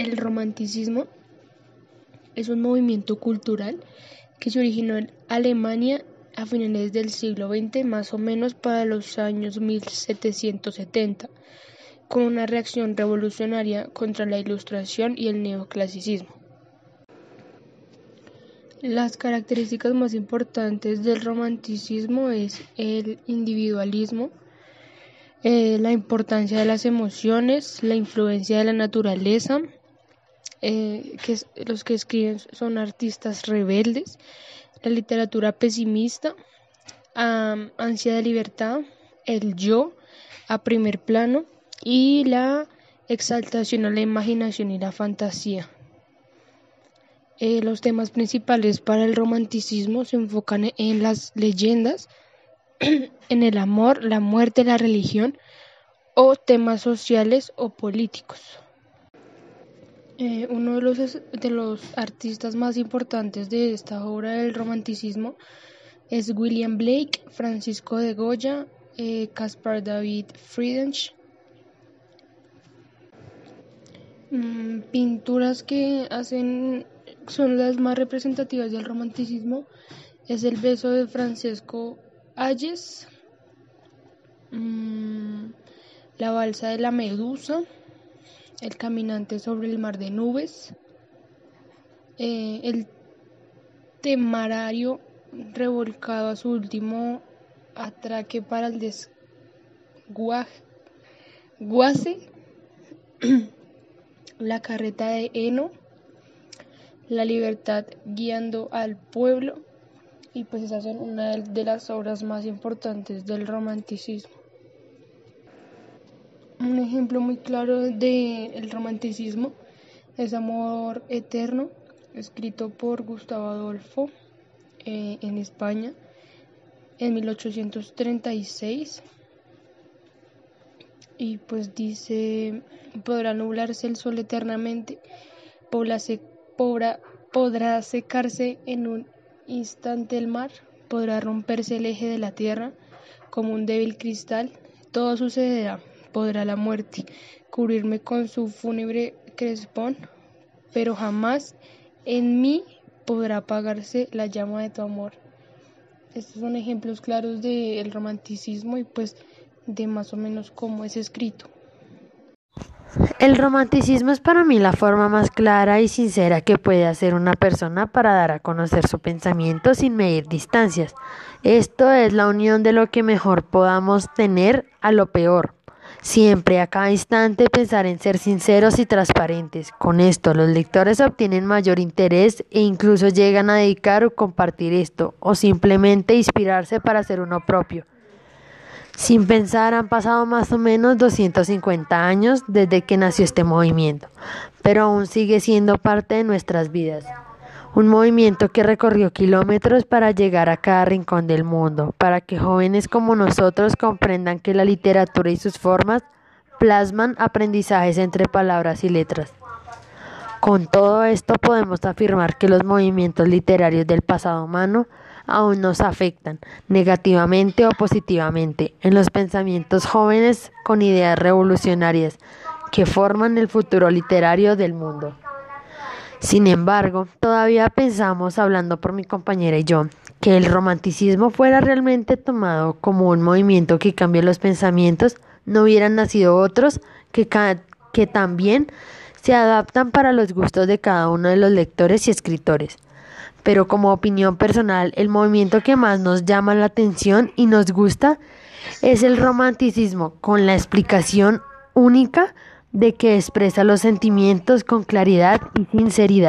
El romanticismo es un movimiento cultural que se originó en Alemania a finales del siglo XX, más o menos para los años 1770, con una reacción revolucionaria contra la Ilustración y el neoclasicismo. Las características más importantes del romanticismo es el individualismo, eh, la importancia de las emociones, la influencia de la naturaleza, eh, que los que escriben son artistas rebeldes, la literatura pesimista, ansia de libertad, el yo a primer plano y la exaltación a la imaginación y la fantasía. Eh, los temas principales para el romanticismo se enfocan en las leyendas, en el amor, la muerte, la religión o temas sociales o políticos. Eh, uno de los, de los artistas más importantes de esta obra del romanticismo es William Blake, Francisco de Goya, eh, Caspar David Friedrich. Mm, pinturas que hacen son las más representativas del romanticismo es el beso de Francesco Ayes, mm, la balsa de la medusa, el caminante sobre el mar de nubes, eh, el temarario revolcado a su último atraque para el desguace, la carreta de heno, la libertad guiando al pueblo y pues esas son una de las obras más importantes del romanticismo. Un ejemplo muy claro del romanticismo es Amor Eterno, escrito por Gustavo Adolfo eh, en España en 1836. Y pues dice, podrá nublarse el sol eternamente, podrá secarse en un instante el mar, podrá romperse el eje de la tierra como un débil cristal, todo sucederá podrá la muerte cubrirme con su fúnebre crespón, pero jamás en mí podrá apagarse la llama de tu amor. Estos son ejemplos claros del romanticismo y pues de más o menos cómo es escrito. El romanticismo es para mí la forma más clara y sincera que puede hacer una persona para dar a conocer su pensamiento sin medir distancias. Esto es la unión de lo que mejor podamos tener a lo peor. Siempre, a cada instante, pensar en ser sinceros y transparentes. Con esto, los lectores obtienen mayor interés e incluso llegan a dedicar o compartir esto, o simplemente inspirarse para hacer uno propio. Sin pensar, han pasado más o menos 250 años desde que nació este movimiento, pero aún sigue siendo parte de nuestras vidas un movimiento que recorrió kilómetros para llegar a cada rincón del mundo, para que jóvenes como nosotros comprendan que la literatura y sus formas plasman aprendizajes entre palabras y letras. Con todo esto podemos afirmar que los movimientos literarios del pasado humano aún nos afectan negativamente o positivamente en los pensamientos jóvenes con ideas revolucionarias que forman el futuro literario del mundo. Sin embargo, todavía pensamos, hablando por mi compañera y yo, que el romanticismo fuera realmente tomado como un movimiento que cambia los pensamientos, no hubieran nacido otros que, que también se adaptan para los gustos de cada uno de los lectores y escritores. Pero como opinión personal, el movimiento que más nos llama la atención y nos gusta es el romanticismo, con la explicación única de que expresa los sentimientos con claridad y sinceridad.